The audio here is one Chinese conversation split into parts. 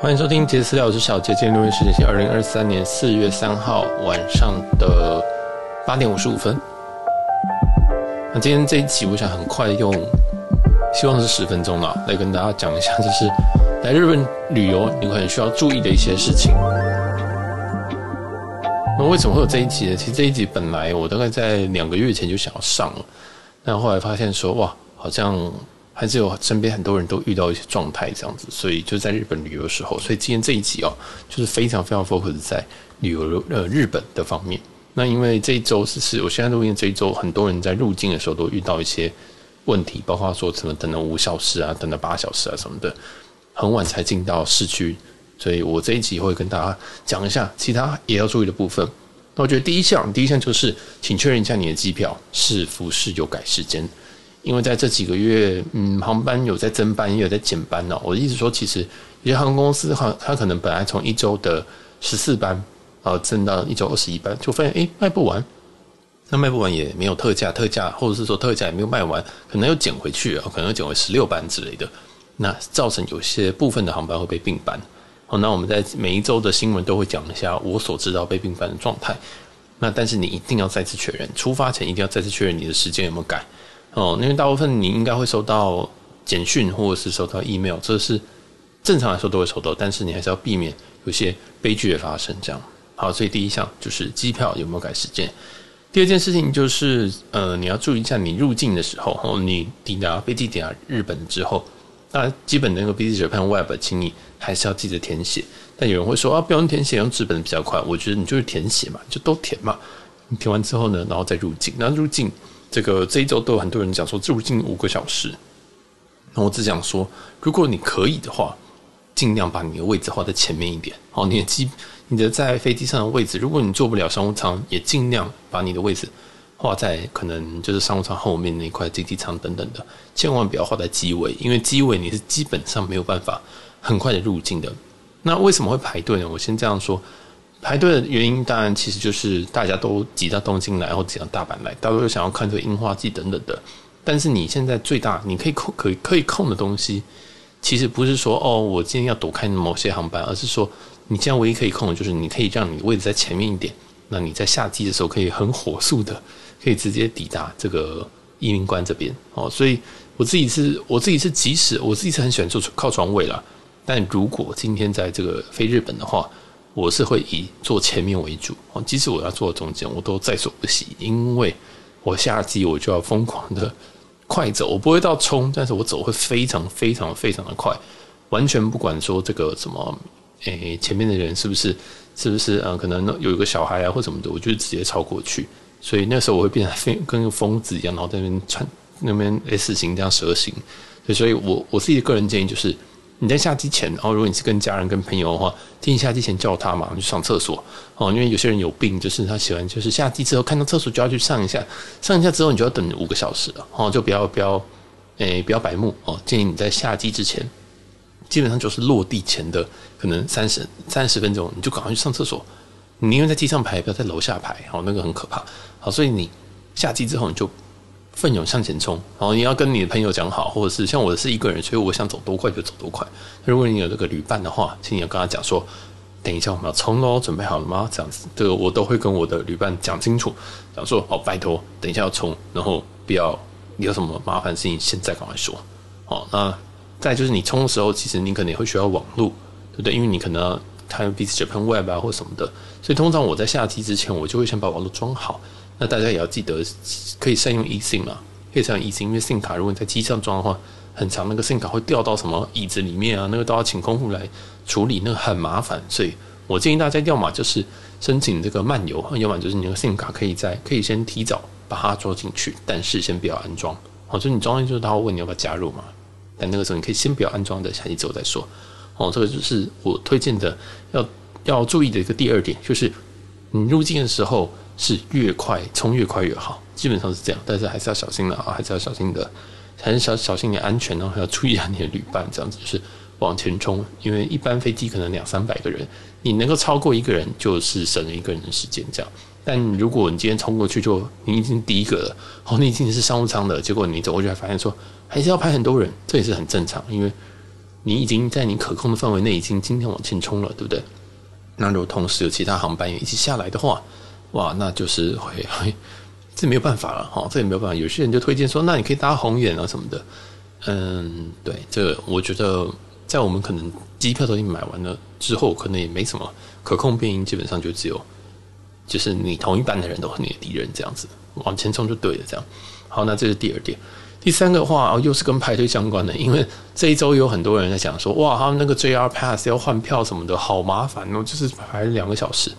欢迎收听杰私聊，我是小杰。今天录音时间是二零二三年四月三号晚上的八点五十五分。那今天这一期，我想很快用，希望是十分钟了，来跟大家讲一下，就是来日本旅游你可能需要注意的一些事情。那为什么会有这一集呢？其实这一集本来我大概在两个月前就想要上了，但后来发现说，哇，好像。还是有身边很多人都遇到一些状态这样子，所以就在日本旅游的时候，所以今天这一集哦，就是非常非常 focus 在旅游呃日本的方面。那因为这一周是是我现在录音这一周，很多人在入境的时候都遇到一些问题，包括说什么等了五小时啊，等了八小时啊什么的，很晚才进到市区，所以我这一集会跟大家讲一下其他也要注意的部分。那我觉得第一项，第一项就是请确认一下你的机票是不是有改时间。因为在这几个月，嗯，航班有在增班，也有在减班哦。我的意思说，其实有些航空公司，它可能本来从一周的十四班，呃，增到一周二十一班，就发现诶卖不完，那卖不完也没有特价，特价或者是说特价也没有卖完，可能又减回去，可能又减回十六班之类的，那造成有些部分的航班会被并班。好，那我们在每一周的新闻都会讲一下我所知道被并班的状态。那但是你一定要再次确认，出发前一定要再次确认你的时间有没有改。哦，因为大部分你应该会收到简讯或者是收到 email，这是正常来说都会收到，但是你还是要避免有些悲剧的发生。这样好，所以第一项就是机票有没有改时间。第二件事情就是，呃，你要注意一下你入境的时候，哦，你抵达飞机抵达日本之后，那基本的那个 Visit Japan Web，请你还是要记得填写。但有人会说啊，不用填写，用纸本比较快。我觉得你就是填写嘛，就都填嘛。你填完之后呢，然后再入境，然后入境。这个这一周都有很多人讲说入境五个小时，那我只想说，如果你可以的话，尽量把你的位置画在前面一点。好，你的机，你的在飞机上的位置，如果你坐不了商务舱，也尽量把你的位置画在可能就是商务舱后面那一块经济舱等等的，千万不要画在机尾，因为机尾你是基本上没有办法很快的入境的。那为什么会排队呢？我先这样说。排队的原因当然其实就是大家都挤到东京来，或挤到大阪来，大家都想要看这个樱花季等等的。但是你现在最大你可以控可以可以控的东西，其实不是说哦，我今天要躲开某些航班，而是说你现在唯一可以控的就是你可以让你位置在前面一点，那你在下机的时候可以很火速的可以直接抵达这个移民关这边哦。所以我自己是我自己是即使我自己是很喜欢坐靠窗位啦，但如果今天在这个飞日本的话。我是会以坐前面为主，即使我要坐中间，我都在所不惜，因为我下机我就要疯狂的快走，我不会到冲，但是我走会非常非常非常的快，完全不管说这个什么，诶，前面的人是不是是不是呃，可能有一个小孩啊或什么的，我就直接超过去，所以那时候我会变成疯跟个疯子一样，然后在那边穿那边 S 型这样蛇形，所以我我自己的个人建议就是。你在下机前，然后如果你是跟家人、跟朋友的话，建议下机前叫他嘛，去上厕所哦。因为有些人有病，就是他喜欢，就是下机之后看到厕所就要去上一下，上一下之后你就要等五个小时了哦，就不要不要，诶，不要白目哦。建议你在下机之前，基本上就是落地前的可能三十三十分钟，你就赶快去上厕所。你宁愿在机上排，不要在楼下排，哦，那个很可怕。好，所以你下机之后你就。奋勇向前冲，然后你要跟你的朋友讲好，或者是像我是一个人，所以我想走多快就走多快。如果你有这个旅伴的话，请你要跟他讲说，等一下我们要冲喽，准备好了吗？这样子，这个我都会跟我的旅伴讲清楚，讲说哦，拜托，等一下要冲，然后不要有什么麻烦事情，现在赶快说。好，那再就是你冲的时候，其实你可能也会需要网络，对不对？因为你可能看 Visit Japan Web 啊或什么的，所以通常我在下机之前，我就会先把网络装好。那大家也要记得，可以善用 eSIM 嘛，可以善用 eSIM，因为 SIM 卡如果你在机上装的话，很长，那个 SIM 卡会掉到什么椅子里面啊，那个都要请空服来处理，那个很麻烦。所以我建议大家要么就是申请这个漫游，要么就是你那个 SIM 卡可以在可以先提早把它装进去，但是先不要安装。好，就你装进去，他会问你要不要加入嘛，但那个时候你可以先不要安装的，下机之后再说。哦，这个就是我推荐的要要注意的一个第二点，就是你入境的时候。是越快冲越快越好，基本上是这样，但是还是要小心的啊，还是要小心的，还是小小心点安全，然后还要注意一下你的旅伴，这样子就是往前冲，因为一般飞机可能两三百个人，你能够超过一个人就是省了一个人的时间，这样。但如果你今天冲过去就你已经第一个了，哦，你已经是商务舱的，结果你走过去还发现说还是要排很多人，这也是很正常，因为你已经在你可控的范围内，已经今天往前冲了，对不对？那如果同时有其他航班也一起下来的话，哇，那就是会，这没有办法了哈，这也没有办法。有些人就推荐说，那你可以搭红眼啊什么的。嗯，对，这个我觉得在我们可能机票都已经买完了之后，可能也没什么可控变因，基本上就只有就是你同一班的人都是你的敌人，这样子往前冲就对了。这样好，那这是第二点。第三个话哦，又是跟排队相关的，因为这一周有很多人在讲说，哇，他们那个 JR Pass 要换票什么的，好麻烦哦，就是排两个小时。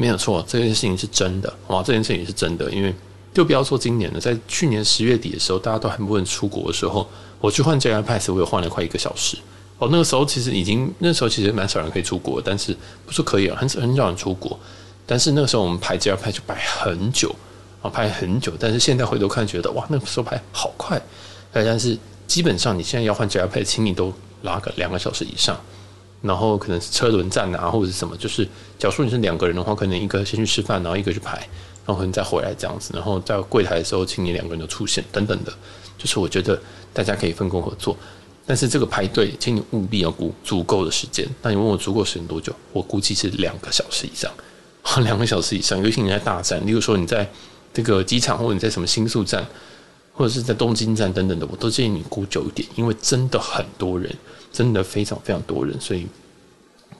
没有错，这件事情是真的，哇，这件事情是真的，因为就不要说今年了，在去年十月底的时候，大家都还不能出国的时候，我去换 JR Pass，我有换了快一个小时。哦，那个时候其实已经，那时候其实蛮少人可以出国，但是不是可以啊，很很少人出国，但是那个时候我们排 JR Pass 就排很久。啊，排很久，但是现在回头看，觉得哇，那个时候排好快。但是基本上你现在要换 JR Pass，请你都拉个两个小时以上。然后可能是车轮战啊，或者是什么，就是假如说你是两个人的话，可能一个先去吃饭，然后一个去排，然后可能再回来这样子。然后在柜台的时候，请你两个人都出现等等的，就是我觉得大家可以分工合作。但是这个排队，请你务必要估足够的时间。那你问我足够时间多久？我估计是两个小时以上，两个小时以上。尤其你在大站，例如说你在。这个机场，或者你在什么新宿站，或者是在东京站等等的，我都建议你估久一点，因为真的很多人，真的非常非常多人，所以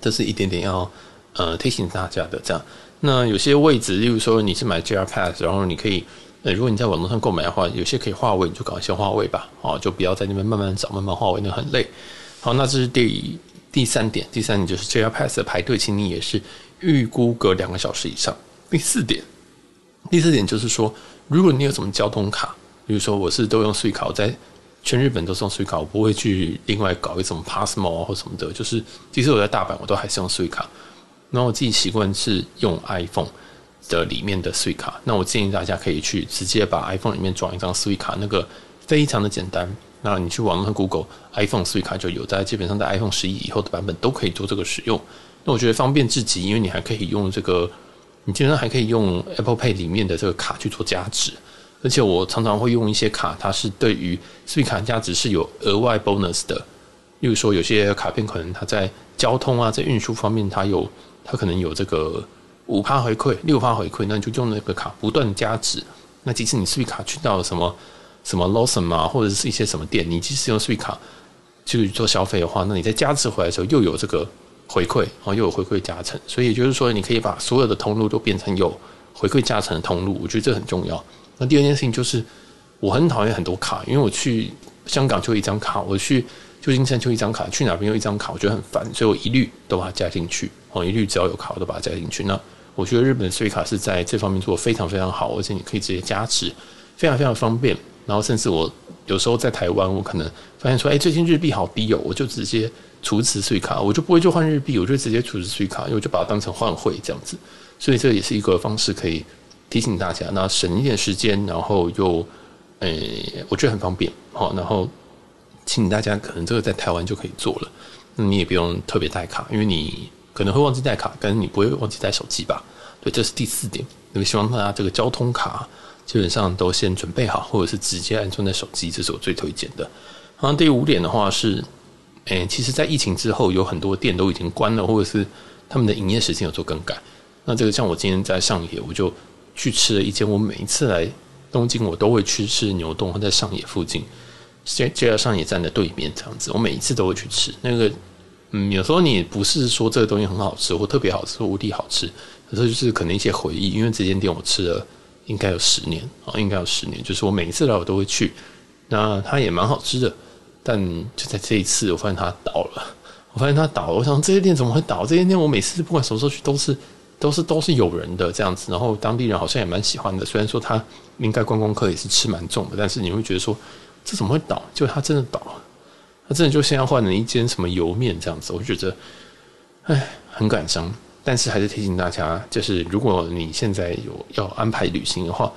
这是一点点要呃提醒大家的。这样，那有些位置，例如说你是买 JR Pass，然后你可以，呃，如果你在网络上购买的话，有些可以划位，你就赶快先划位吧，哦，就不要在那边慢慢找，慢慢划位，那很累。好，那这是第第三点，第三点就是 JR Pass 的排队，请你也是预估个两个小时以上。第四点。第四点就是说，如果你有什么交通卡，比如说我是都用 Suica，我在全日本都是用 Suica，我不会去另外搞一种 Passmo 或什么的。就是即使我在大阪，我都还是用 Suica。那我自己习惯是用 iPhone 的里面的 Suica。那我建议大家可以去直接把 iPhone 里面装一张 Suica，那个非常的简单。那你去网络上 Google iPhone Suica 就有，在基本上在 iPhone 十一以后的版本都可以做这个使用。那我觉得方便至极，因为你还可以用这个。你基本上还可以用 Apple Pay 里面的这个卡去做加值，而且我常常会用一些卡，它是对于 Suica 加值是有额外 bonus 的。例如说，有些卡片可能它在交通啊，在运输方面，它有它可能有这个五趴回馈、六趴回馈，那你就用那个卡不断加值。那即使你 Suica 去到了什么什么 Lawson 啊，或者是一些什么店，你即使用 Suica 去做消费的话，那你在加值回来的时候又有这个。回馈，然后又有回馈加成，所以也就是说，你可以把所有的通路都变成有回馈加成的通路，我觉得这很重要。那第二件事情就是，我很讨厌很多卡，因为我去香港就一张卡，我去旧金山就一张卡，去哪边又一张卡，我觉得很烦，所以我一律都把它加进去。哦，一律只要有卡，我都把它加进去。那我觉得日本的税卡是在这方面做得非常非常好，而且你可以直接加持，非常非常方便。然后甚至我有时候在台湾，我可能发现说，哎，最近日币好低哦，我就直接。储值税卡，我就不会就换日币，我就直接储值税卡，因为我就把它当成换汇这样子，所以这也是一个方式，可以提醒大家，那省一点时间，然后又，诶、我觉得很方便，好，然后请大家可能这个在台湾就可以做了，那你也不用特别带卡，因为你可能会忘记带卡，但是你不会忘记带手机吧？对，这是第四点，那么希望大家这个交通卡基本上都先准备好，或者是直接安装在手机，这是我最推荐的。然后第五点的话是。诶、其实，在疫情之后，有很多店都已经关了，或者是他们的营业时间有做更改。那这个像我今天在上野，我就去吃了一间，我每一次来东京，我都会去吃牛洞，或在上野附近，就就在上野站的对面这样子。我每一次都会去吃那个，嗯，有时候你不是说这个东西很好吃，或特别好吃，或无敌好吃，有时候就是可能一些回忆。因为这间店我吃了应该有十年啊，应该有十年，就是我每一次来我都会去，那它也蛮好吃的。但就在这一次，我发现它倒了。我发现它倒了，我想这些店怎么会倒？这些店我每次不管什么时候去，都是都是都是有人的这样子。然后当地人好像也蛮喜欢的。虽然说他应该观光客也是吃蛮重的，但是你会觉得说这怎么会倒？就他真的倒了，他真的就现在换了一间什么油面这样子。我觉得，哎，很感伤。但是还是提醒大家，就是如果你现在有要安排旅行的话，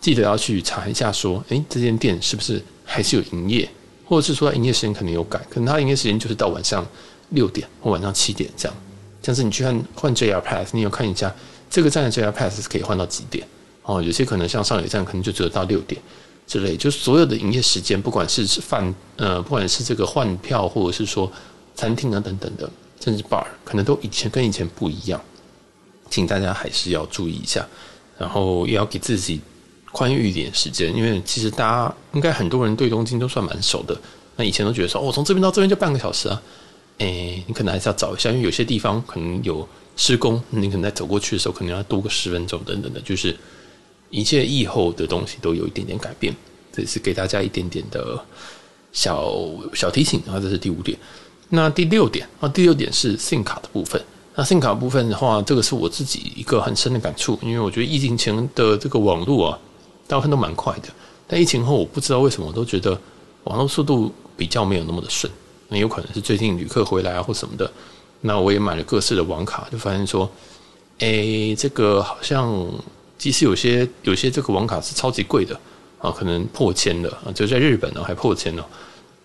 记得要去查一下，说，诶，这间店是不是还是有营业？或者是说，营业时间可能有改，可能他营业时间就是到晚上六点或晚上七点这样。像是你去看换 JR Pass，你有看一下这个站的 JR Pass 是可以换到几点？哦，有些可能像上野站可能就只有到六点，之类，就所有的营业时间，不管是饭呃，不管是这个换票，或者是说餐厅啊等等的，甚至 bar，可能都以前跟以前不一样，请大家还是要注意一下，然后也要给自己宽裕一点时间，因为其实大家应该很多人对东京都算蛮熟的，那以前都觉得说，哦，从这边到这边就半个小时啊，诶，你可能还是要找一下，因为有些地方可能有施工，你可能在走过去的时候，可能要多个十分钟等等的，就是。一切疫后的东西都有一点点改变，这是给大家一点点的小小提醒啊。这是第五点。那第六点啊，第六点是 SIM 卡的部分。那 SIM 卡部分的话，这个是我自己一个很深的感触，因为我觉得疫情前的这个网络啊，大部分都蛮快的。但疫情后，我不知道为什么，我都觉得网络速度比较没有那么的顺。那有可能是最近旅客回来啊，或什么的。那我也买了各式的网卡，就发现说，哎，这个好像。即使有些有些这个网卡是超级贵的啊，可能破千的啊，就在日本呢还破千呢，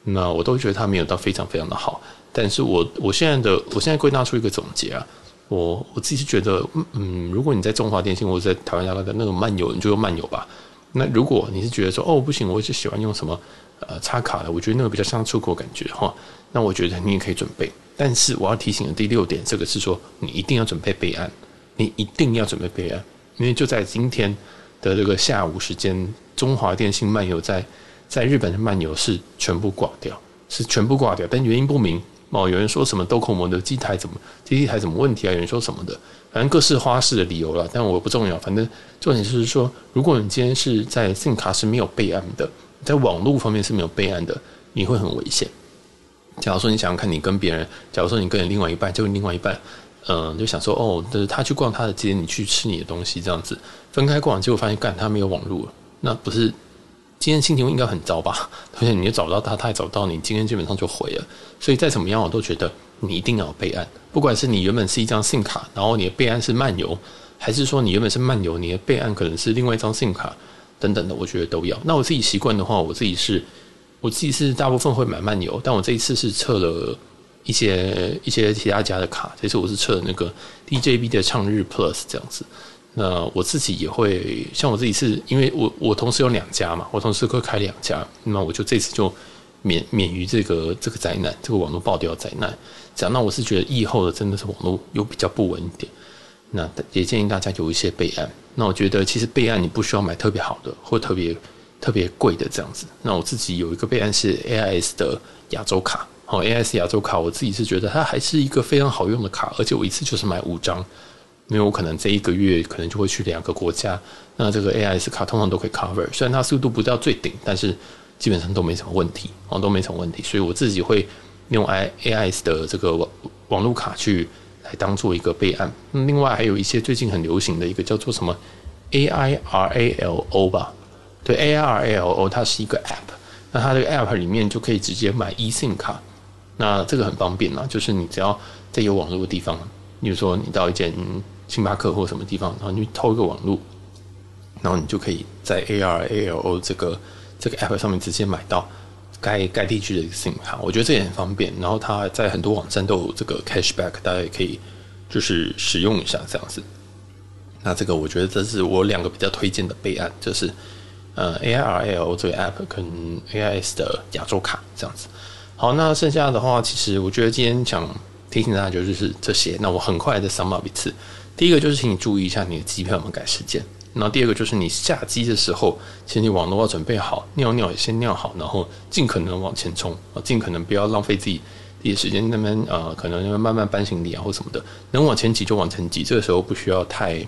那我都觉得它没有到非常非常的好。但是我我现在的我现在归纳出一个总结啊，我我自己是觉得，嗯，如果你在中华电信或者在台湾家的那个漫游，你就用漫游吧。那如果你是觉得说哦不行，我就喜欢用什么呃插卡的，我觉得那个比较像出国感觉哈，那我觉得你也可以准备。但是我要提醒的第六点，这个是说你一定要准备备案，你一定要准备备案。因为就在今天的这个下午时间，中华电信漫游在在日本的漫游是全部挂掉，是全部挂掉，但原因不明哦。有人说什么 DOCOMO 的机台怎么机台怎么问题啊？有人说什么的，反正各式花式的理由了，但我不重要。反正重点就是说，如果你今天是在 SIM 卡是没有备案的，在网络方面是没有备案的，你会很危险。假如说你想要看你跟别人，假如说你跟你另外一半，就另外一半。嗯，就想说哦，就是他去逛他的街，你去吃你的东西，这样子分开逛，结果发现干他没有网络，那不是今天心情应该很糟吧？而且你也找不到他，他也找不到你，今天基本上就毁了。所以再怎么样，我都觉得你一定要备案，不管是你原本是一张信卡，然后你的备案是漫游，还是说你原本是漫游，你的备案可能是另外一张 SIM 卡等等的，我觉得都要。那我自己习惯的话，我自己是，我自己是大部分会买漫游，但我这一次是测了。一些一些其他家的卡，这次我是测那个 DJB 的畅日 Plus 这样子。那我自己也会，像我自己是因为我我同时有两家嘛，我同时会开两家，那我就这次就免免于这个这个灾难，这个网络爆掉灾难。这样，那我是觉得疫后的真的是网络又比较不稳一点，那也建议大家有一些备案。那我觉得其实备案你不需要买特别好的或特别特别贵的这样子。那我自己有一个备案是 AIS 的亚洲卡。哦，AIS 亚洲卡，我自己是觉得它还是一个非常好用的卡，而且我一次就是买五张，因为我可能这一个月可能就会去两个国家，那这个 AIS 卡通常都可以 cover，虽然它速度不到最顶，但是基本上都没什么问题，哦，都没什么问题，所以我自己会用 I AIS 的这个网网络卡去来当做一个备案。另外还有一些最近很流行的一个叫做什么 AIRALO 吧，对，AIRALO 它是一个 app，那它这个 app 里面就可以直接买 eSIM 卡。那这个很方便啦，就是你只要在有网络的地方，比如说你到一间星巴克或什么地方，然后你偷一个网络，然后你就可以在 ARALO 这个这个 app 上面直接买到该该地区的一个 SIM 卡，我觉得这也很方便。然后它在很多网站都有这个 cashback，大家也可以就是使用一下这样子。那这个我觉得这是我两个比较推荐的备案，就是呃 ARALO 这个 app 跟 AIS 的亚洲卡这样子。好，那剩下的话，其实我觉得今天想提醒大家就是这些。那我很快的 sum up 一次。第一个就是请你注意一下你的机票有没有改时间。然后第二个就是你下机的时候，请你网络要准备好，尿尿也先尿好，然后尽可能往前冲啊，尽可能不要浪费自己第一时间那边呃，可能慢慢搬行李啊或什么的，能往前挤就往前挤。这个时候不需要太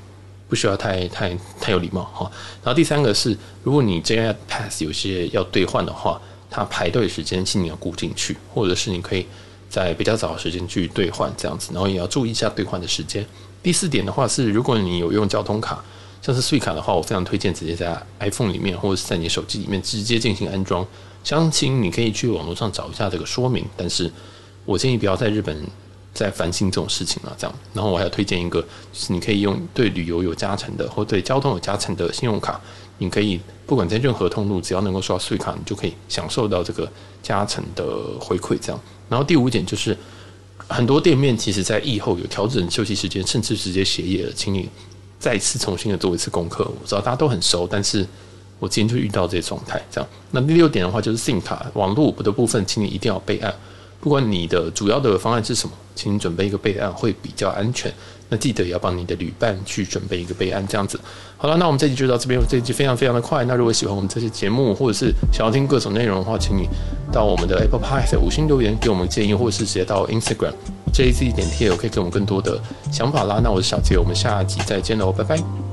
不需要太太太有礼貌哈。然后第三个是，如果你 JR Pass 有些要兑换的话。它排队时间，请你要顾进去，或者是你可以在比较早的时间去兑换这样子，然后也要注意一下兑换的时间。第四点的话是，如果你有用交通卡，像是税卡的话，我非常推荐直接在 iPhone 里面或者是在你手机里面直接进行安装。详情你可以去网络上找一下这个说明，但是我建议不要在日本在烦心这种事情了。这样，然后我还要推荐一个，就是你可以用对旅游有加成的或对交通有加成的信用卡。你可以不管在任何通路，只要能够刷税卡你就可以享受到这个加成的回馈。这样，然后第五点就是，很多店面其实在疫后有调整休息时间，甚至直接歇业了。请你再次重新的做一次功课。我知道大家都很熟，但是我今天就遇到这些状态，这样。那第六点的话就是 SIM 卡网络的部分，请你一定要备案。不管你的主要的方案是什么，请你准备一个备案会比较安全。那记得也要帮你的旅伴去准备一个备案，这样子。好了，那我们这集就到这边。这集非常非常的快。那如果喜欢我们这些节目，或者是想要听各种内容的话，请你到我们的 Apple Pie 在五星留言给我们建议，或者是直接到 Instagram JAZZ 点 TL 可以给我们更多的想法啦。那我是小杰，我们下集再见喽，拜拜。